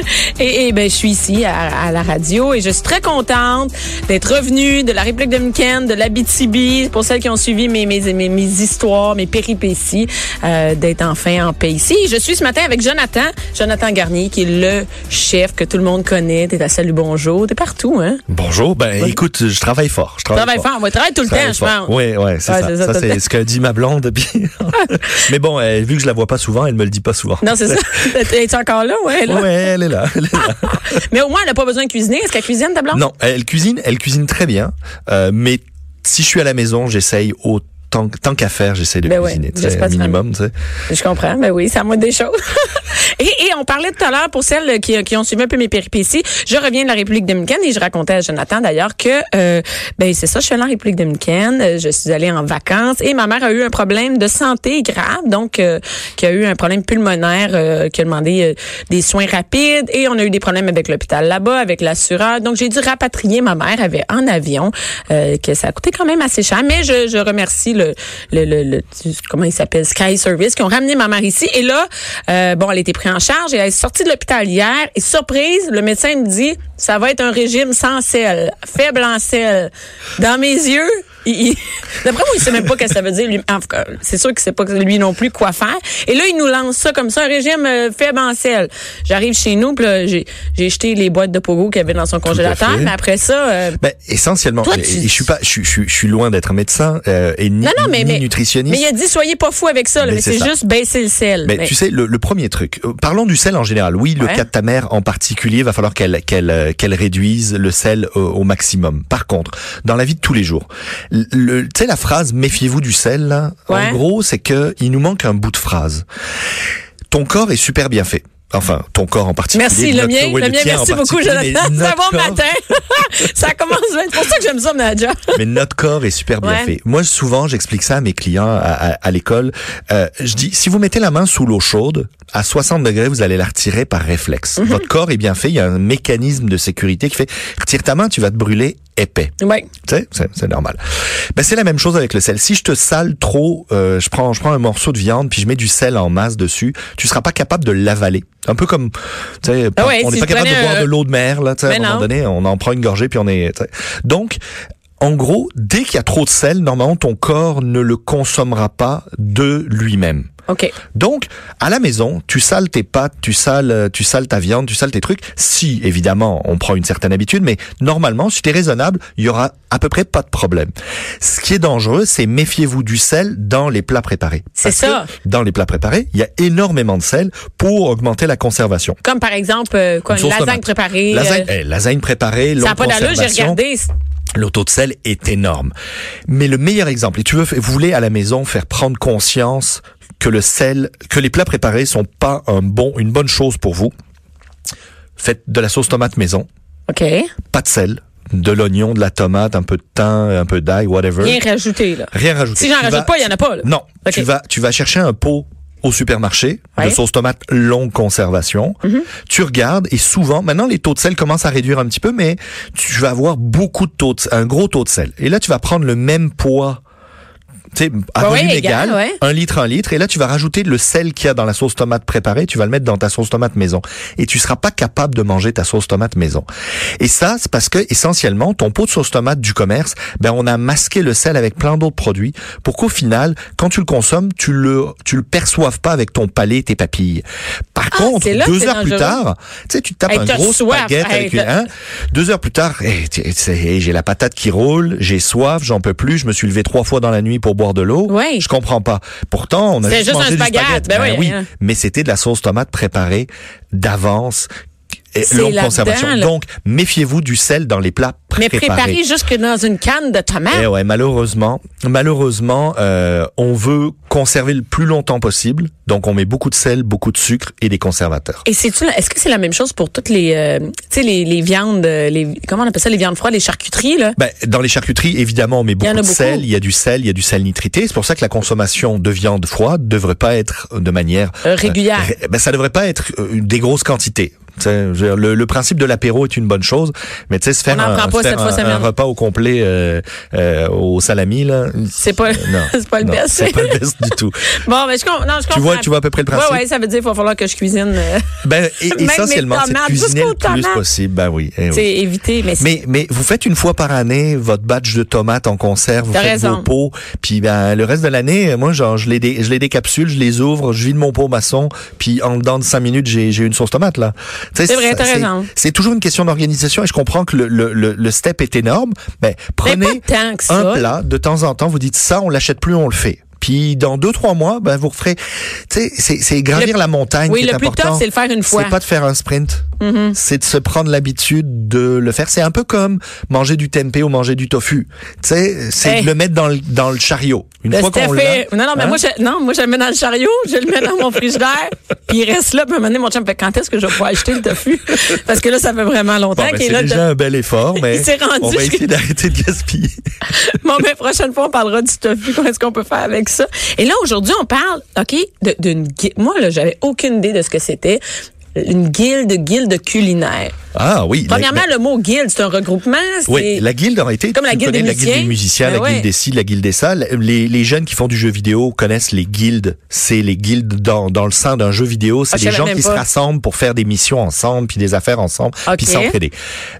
et, et ben, je suis ici à, à, la radio et je suis très contente d'être revenue de la République dominicaine, de l'Abitibi, pour celles qui ont suivi mes, mes, mes, mes histoires, mes péripéties, euh, d'être enfin en paix ici. Je suis ce matin avec Jonathan, Jonathan Garnier, qui est le chef que tout le monde connaît. T'es à Salut Bonjour, t'es partout, hein? Bonjour, ben écoute, je travaille fort. Je travaille, travaille fort. fort. Ouais, travaille tout le temps, je pense. Oui, oui, c'est ça. ça, ça c'est ce que dit ma blonde. Mais bon, euh, vu que je la vois pas souvent, elle me le dit pas souvent. Non, c'est ça. Es-tu encore là? Ouais, là? Ouais, elle est là. Elle est là. mais au moins, elle n'a pas besoin de cuisiner. Est-ce qu'elle cuisine, ta blonde? Non, elle cuisine, elle cuisine très bien. Euh, mais si je suis à la maison, j'essaye autant tant, tant qu'à faire, j'essaie de ben cuisiner, ouais, un minimum, tu sais. Je comprends, mais ben oui, c'est à moi des choses. et, et, on parlait tout à l'heure, pour celles qui, qui, ont suivi un peu mes péripéties, je reviens de la République dominicaine et je racontais à Jonathan d'ailleurs que, euh, ben c'est ça, je suis allée en République dominicaine, euh, je suis allée en vacances et ma mère a eu un problème de santé grave, donc euh, qui a eu un problème pulmonaire, euh, qui a demandé des soins rapides et on a eu des problèmes avec l'hôpital là-bas, avec l'assureur. Donc j'ai dû rapatrier ma mère avait en avion, que ça a coûté quand même assez cher, mais je, je remercie le, le, le, comment il s'appelle, Sky Service, qui ont ramené ma mère ici. Et là, euh, bon, elle a été prise en charge et elle est sortie de l'hôpital hier. Et surprise, le médecin me dit, ça va être un régime sans sel, faible en sel. Dans mes yeux, D'après moi, il sait même pas ce que ça veut dire. C'est sûr qu'il sait pas lui non plus quoi faire. Et là, il nous lance ça comme ça, un régime euh, faible en sel. J'arrive chez nous, puis j'ai jeté les boîtes de pogo qu'il y avait dans son congélateur. Mais après ça, euh, ben, essentiellement, je suis pas, je, suis loin d'être médecin euh, et ni, nutritionniste. Mais il a dit soyez pas fou avec ça. mais c'est juste baisser le sel. Mais, tu sais, le, premier truc. Parlons du sel en général. Oui, le cas de ta mère en particulier, va falloir qu'elle qu'elle qu'elle réduise le sel au maximum. Par contre, dans la vie de tous les jours, le, tu sais la phrase méfiez-vous du sel là, en gros c'est que il nous manque un bout de phrase. Ton corps est super bien fait. Enfin, ton corps en particulier. Merci, le mien, le, mien merci beaucoup, Jonathan. C'est bon matin. ça commence. C'est pour ça que j'aime ça, Nadja. mais notre corps est super bien fait. Moi, souvent, j'explique ça à mes clients à, à, l'école. Euh, je dis, si vous mettez la main sous l'eau chaude, à 60 degrés, vous allez la retirer par réflexe. Mhm. Votre corps est bien fait. Il y a un mécanisme de sécurité qui fait, retire ta main, tu vas te brûler épais. Sais, c'est normal. Ben, c'est la même chose avec le sel. Si je te sale trop, euh, je prends, je prends un morceau de viande puis je mets du sel en masse dessus, tu seras pas capable de l'avaler. Un peu comme, tu sais, ah on n'est pas capable de boire de l'eau de mer, là, tu sais, à un moment donné, on en prend une gorgée puis on est, donc, en gros, dès qu'il y a trop de sel, normalement, ton corps ne le consommera pas de lui-même. OK. Donc, à la maison, tu sales tes pâtes, tu sales, euh, tu sales ta viande, tu sales tes trucs. Si, évidemment, on prend une certaine habitude, mais normalement, si tu es raisonnable, il y aura à peu près pas de problème. Ce qui est dangereux, c'est méfiez-vous du sel dans les plats préparés. C'est ça. dans les plats préparés, il y a énormément de sel pour augmenter la conservation. Comme par exemple, euh, quoi, une, lasagne préparée. Lasagne, euh... eh, lasagne préparée, Ça n'a pas d'allure, j'ai regardé. Le taux de sel est énorme. Mais le meilleur exemple, et tu veux, vous voulez à la maison faire prendre conscience que le sel, que les plats préparés sont pas un bon, une bonne chose pour vous. Faites de la sauce tomate maison. OK. Pas de sel, de l'oignon, de la tomate, un peu de thym, un peu d'ail, whatever. Rien rajouté, là. Rien rajouté. Si j'en rajoute pas, il y en a pas, là. Non. Tu vas, tu vas chercher un pot au supermarché de sauce tomate longue conservation. Mm-hmm. Tu regardes et souvent, maintenant les taux de sel commencent à réduire un petit peu, mais tu vas avoir beaucoup de taux de, un gros taux de sel. Et là, tu vas prendre le même poids sais, à bah volume égal, un litre, un litre, et là tu vas rajouter le sel qu'il y a dans la sauce tomate préparée, tu vas le mettre dans ta sauce tomate maison, et tu seras pas capable de manger ta sauce tomate maison. Et ça, c'est parce que essentiellement, ton pot de sauce tomate du commerce, ben on a masqué le sel avec plein d'autres produits, pour qu'au final, quand tu le consommes, tu le tu le perçoives pas avec ton palais, tes papilles. Par ah, contre, deux heures plus tard, tu sais, tu tapes un gros spaghetti avec une, hein, deux heures plus tard, hey, j'ai la patate qui roule, j'ai soif, j'en peux plus, je me suis levé trois fois dans la nuit pour boire de l'eau. Oui. Je comprends pas. Pourtant, on a juste, mangé du spaghetti. Ben, ben oui, hein. mais c'était de la sauce tomate préparée d'avance longue conservation. Donc, méfiez-vous du sel dans les plats préparés. Mais préparé jusque dans une canne de tomates. Eh ouais, malheureusement, malheureusement, euh, on veut conserver le plus longtemps possible. Donc, on met beaucoup de sel, beaucoup de sucre et des conservateurs. Et c'est est-ce que c'est la même chose pour toutes les, euh, tu sais, les, les, viandes, les, comment on appelle ça, les viandes froides, les charcuteries là? Ben, dans les charcuteries, évidemment, on met beaucoup de sel. Il y a du sel, il y a du sel nitrité. C'est pour ça que la consommation de viande froide devrait pas être de manière euh, régulière. ben, ça devrait pas être des grosses quantités Le, le, principe de l'apéro est une bonne chose, mais tu sais, se faire, un, un, repas au complet euh, euh, au salami là, c'est pas, c'est pas le best. C'est pas le best du tout. bon, mais je, non, je comprends. Tu vois, tu vois à peu près le principe. Ouais, ouais, ça veut dire qu'il va falloir que je cuisine. Euh, ben, et, essentiellement, c'est cuisiner le plus possible. Ben oui. Eh c'est éviter, mais, mais mais vous faites une fois par année votre batch de tomates en conserve, vous faites vos pots, puis ben le reste de l'année, moi genre je les je les décapsule, je les ouvre, je vide mon pot maçon, puis en dedans de cinq minutes j'ai j'ai une sauce tomate là. C'est vrai, t'as raison. C'est toujours une question d'organisation et je comprends que le, le, le, step est énorme. Ben prenez un plat de temps en temps, vous dites ça, on l'achète plus, on le fait. Puis dans deux trois mois, ben vous referez. Tu sais, c'est gravir la montagne oui, qui est important. Le plus top, c'est le faire une fois. C'est pas de faire un sprint. Mm-hmm. C'est de se prendre l'habitude de le faire. C'est un peu comme manger du tempeh ou manger du tofu. Tu sais, c'est de le mettre dans le dans le chariot. Une fois qu'on. Non non, mais hein? moi je, non, moi je le mets dans le chariot, je le mets dans mon frigidaire, puis il reste là. Puis donné, mon chum fait quand est-ce que je vais pouvoir acheter le tofu? Parce que là, ça fait vraiment longtemps bon, ben, qu'il est, là. C'est déjà un bel effort, mais rendu on va essayer d'arrêter de gaspiller. bon, mais prochaine fois, on parlera du tofu. Qu'est-ce qu'on peut faire avec ça Et là, aujourd'hui, on parle, OK, d'une... Moi, là, j'avais aucune idée de ce que c'était une guilde, guilde culinaire. Ah oui. Premièrement, le mot guilde, c'est un regroupement. Oui, la guilde en été. Comme la guilde, des la guilde des musiciens, ben la guilde des ci, la guilde des ça. Les, les jeunes qui font du jeu vidéo connaissent les guildes. C'est les guildes dans, dans le sein d'un jeu vidéo. C'est ah, des gens qui se rassemblent pour faire des missions ensemble, puis des affaires ensemble, puis s'entraider.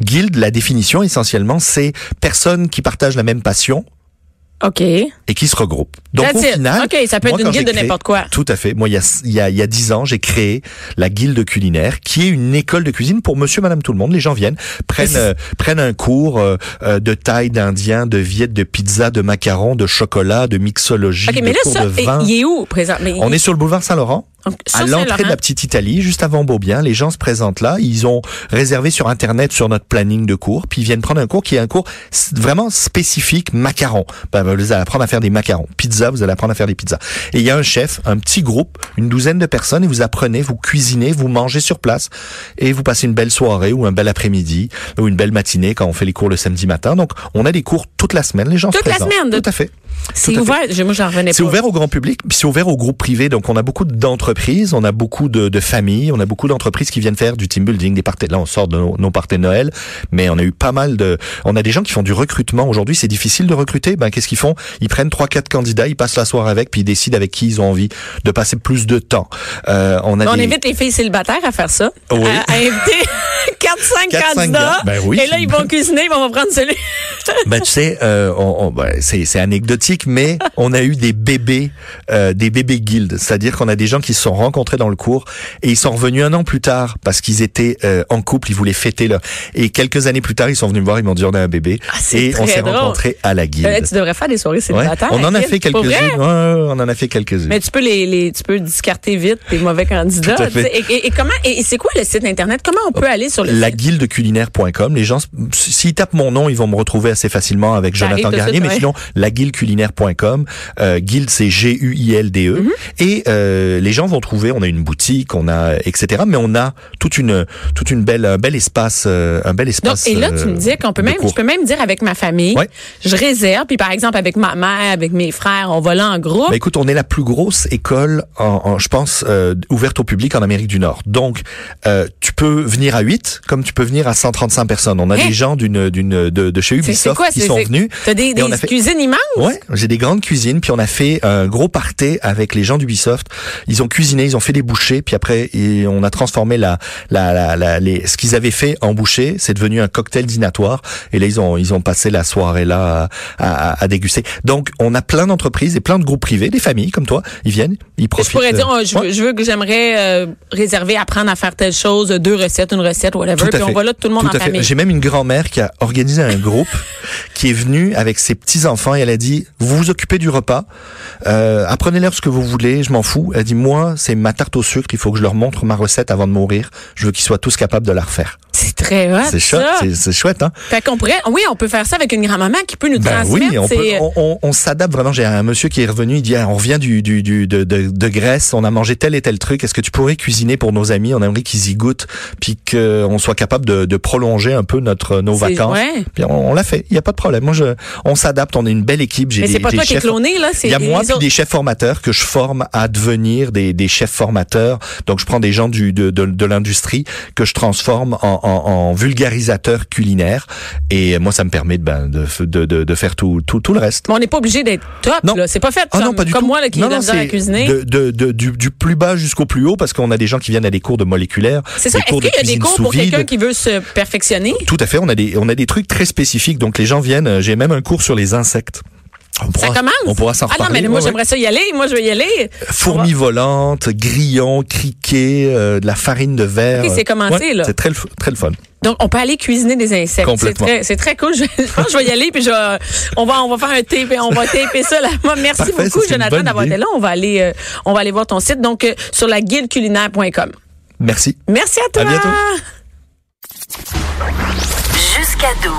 Guilde, la définition essentiellement, c'est personnes qui partagent la même passion, OK. Et qui se regroupent. Donc au final, OK, ça peut être une guilde de n'importe quoi. Tout à fait. Moi, il y a il y a, il y a dix ans, j'ai créé la guilde culinaire, qui est une école de cuisine pour Monsieur, Madame, tout le monde. Les gens viennent, prennent euh, prennent un cours euh, euh, de taille, d'indien, de viette, de pizza, de macarons, de chocolat, de mixologie, okay, mais de là, ça, de vin. Il est où présent On est sur le boulevard Saint-Laurent à l'entrée de la petite Italie, juste avant Beaubien, les gens se présentent là. Ils ont réservé sur Internet, sur notre planning de cours, puis ils viennent prendre un cours qui est un cours vraiment spécifique macarons. Ben, vous allez apprendre à faire des macarons. Pizza, vous allez apprendre à faire des pizzas. Et il y a un chef, un petit groupe, une douzaine de personnes, et vous apprenez, vous cuisinez, vous mangez sur place, et vous passez une belle soirée ou un bel après-midi ou une belle matinée quand on fait les cours le samedi matin. Donc, on a des cours toute la semaine. Les gens toute se présentent. la semaine? Tout à fait. C'est ouvert. Moi, j'en revenais pas. C'est ouvert au grand public, puis c'est ouvert au groupe privé. Donc, on a beaucoup d'entreprises, on a beaucoup de, de, familles, on a beaucoup d'entreprises qui viennent faire du team building, des parties. Là, on sort de nos, nos parties de Noël, mais on a eu pas mal de. On a des gens qui font du recrutement. Aujourd'hui, c'est difficile de recruter. Ben, qu'est-ce qu'ils font? Ils prennent trois, quatre candidats, ils passent la soirée avec, puis ils décident avec qui ils ont envie de passer plus de temps. Euh, on a. On invite les filles célibataires à faire ça. Oui. À, inviter 4-5 candidats. Ben oui. Et là, ils vont cuisiner, ils vont prendre celui. ben, tu sais, euh, on, on, ben, c'est anecdotique, mais on a eu des bébés, euh, des bébés guildes, c'est-à-dire qu'on a des gens qui se sont rencontrés dans le cours et ils sont revenus un an plus tard parce qu'ils étaient euh, en couple, ils voulaient fêter leur. Et quelques années plus tard, ils sont venus me voir, ils m'ont dit on a un bébé ah, et on s'est rencontrés à la guilde. Euh, tu devrais faire des soirées célibataires. on en a fait quelques-unes. on en a fait quelques-unes. Mais tu peux les, les, tu peux discarter vite tes mauvais candidats. Et, et, comment et c'est quoi le site internet? Comment on peut aller sur le laguildeculinaire.com. Les gens, s'ils tapent mon nom, ils vont me retrouver assez facilement avec Jonathan Garnier. mais sinon, laguildeculinaire.com. Euh, guild, c'est G-U-I-L-D-E. Mhm. Et euh, les gens vont trouver, on a une boutique, on a etc. Mais on a toute une toute une belle un bel espace, euh, un bel espace. Donc, et là, tu me dis qu'on peut même, je peux même dire avec ma famille, je réserve. Puis par exemple avec ma mère, avec mes frères, on va là en groupe. Ben, écoute, on est la plus grosse école, en, je pense, euh, ouverte au public en Amérique du Nord. Donc, euh, tu peux venir à 8, comme tu peux venir à 135 personnes. On a hein? des gens d'une d'une de, de chez Ubisoft qui sont venus. T'as des, des cuisines immenses? Ouais, j'ai des grandes cuisines. Puis on a fait un gros party avec les gens d'Ubisoft. Ils ont cuisiné, ils ont fait des bouchées, puis après on a transformé la, la, la, les, ce qu'ils avaient fait en bouchée. C'est devenu un cocktail dînatoire. Et là ils ont ils ont passé la soirée là à, à, à déguster. Donc on a plein d'entreprises et plein de groupes privés, des familles comme toi, ils viennent, ils profitent. Je pourrais dire, oh, je, veux que j'aimerais euh, réserver, apprendre à faire telle chose, deux recettes, une recette, whatever. Puis on va là tout le monde en famille. J'ai même une grand-mère qui a organisé un groupe qui est venu avec ses petits enfants et elle a dit vous vous occupez du repas, euh, apprenez-leur ce que vous voulez, je m'en fous. Elle dit moi c'est ma tarte au sucre, il faut que je leur montre ma recette avant de mourir. Je veux qu'ils soient tous capables de la refaire. C'est très hot. C'est chouette, c'est- chouette, hein? Fait qu'on pourrait, oui, on peut faire ça avec une grand-maman qui peut nous Ben transmettre. oui, on, peut- on, on- on s'adapte vraiment. J'ai un monsieur qui est revenu, il dit on revient du, du, du de, de, de Grèce, on a mangé tel et tel truc. Est-ce que tu pourrais cuisiner pour nos amis? On aimerait qu'ils y goûtent, puis qu'on soit capable de, de prolonger un peu notre nos vacances. ouais. Puis on, l'a fait. Il y a pas de problème. Moi, je, on s'adapte. On est une belle équipe. J'ai Mais c'est pas des toi qui es cloné, là. Il y a moi puis autres. des chefs formateurs que je forme à devenir des, des chefs formateurs. Donc je prends des gens du de, de, de l'industrie que je transforme en, en, en vulgarisateurs culinaires et moi ça me permet de ben, de, de, de, de faire tout, tout tout le reste. Mais on n'est pas obligé d'être top, Non. là. C'est pas fait Ah comme, non, pas du comme tout. moi, là, qui non, ai non, à cuisiner. De, de, de- du, du plus bas jusqu'au plus haut parce qu'on a des gens qui viennent à des cours de moléculaire. C'est ça. Est-ce qu'il y a des cours pour quelqu'un qui veut se perfectionner? Tout à fait, on a des on a des trucs très spécifiques donc les gens viennent, euh, j'ai même un cours sur les insectes. On Ça pourra- commence? On pourra s'en Ah non, reparler. mais moi, ouais, ouais. j'aimerais ça y aller. Moi, je vais y aller. Fourmis volantes, grillons, criquets, euh, de la farine de verre. Ok, c'est commencé, Ouais, là. C'est très, très le fun. Donc, on peut aller cuisiner des insectes. C'est Complètement. très, c'est très cool. Je, je pense que je vais y aller, puis je vais- on va, on va faire un tape, on va taper ça. Là. Moi, merci Parfait, ça, beaucoup, Jonathan, d'avoir été là. On va aller, euh, on va aller voir ton site. Donc, euh, sur la guildeculinaire.com. Merci. Merci à toi. À bientôt. Jusqu'à 12.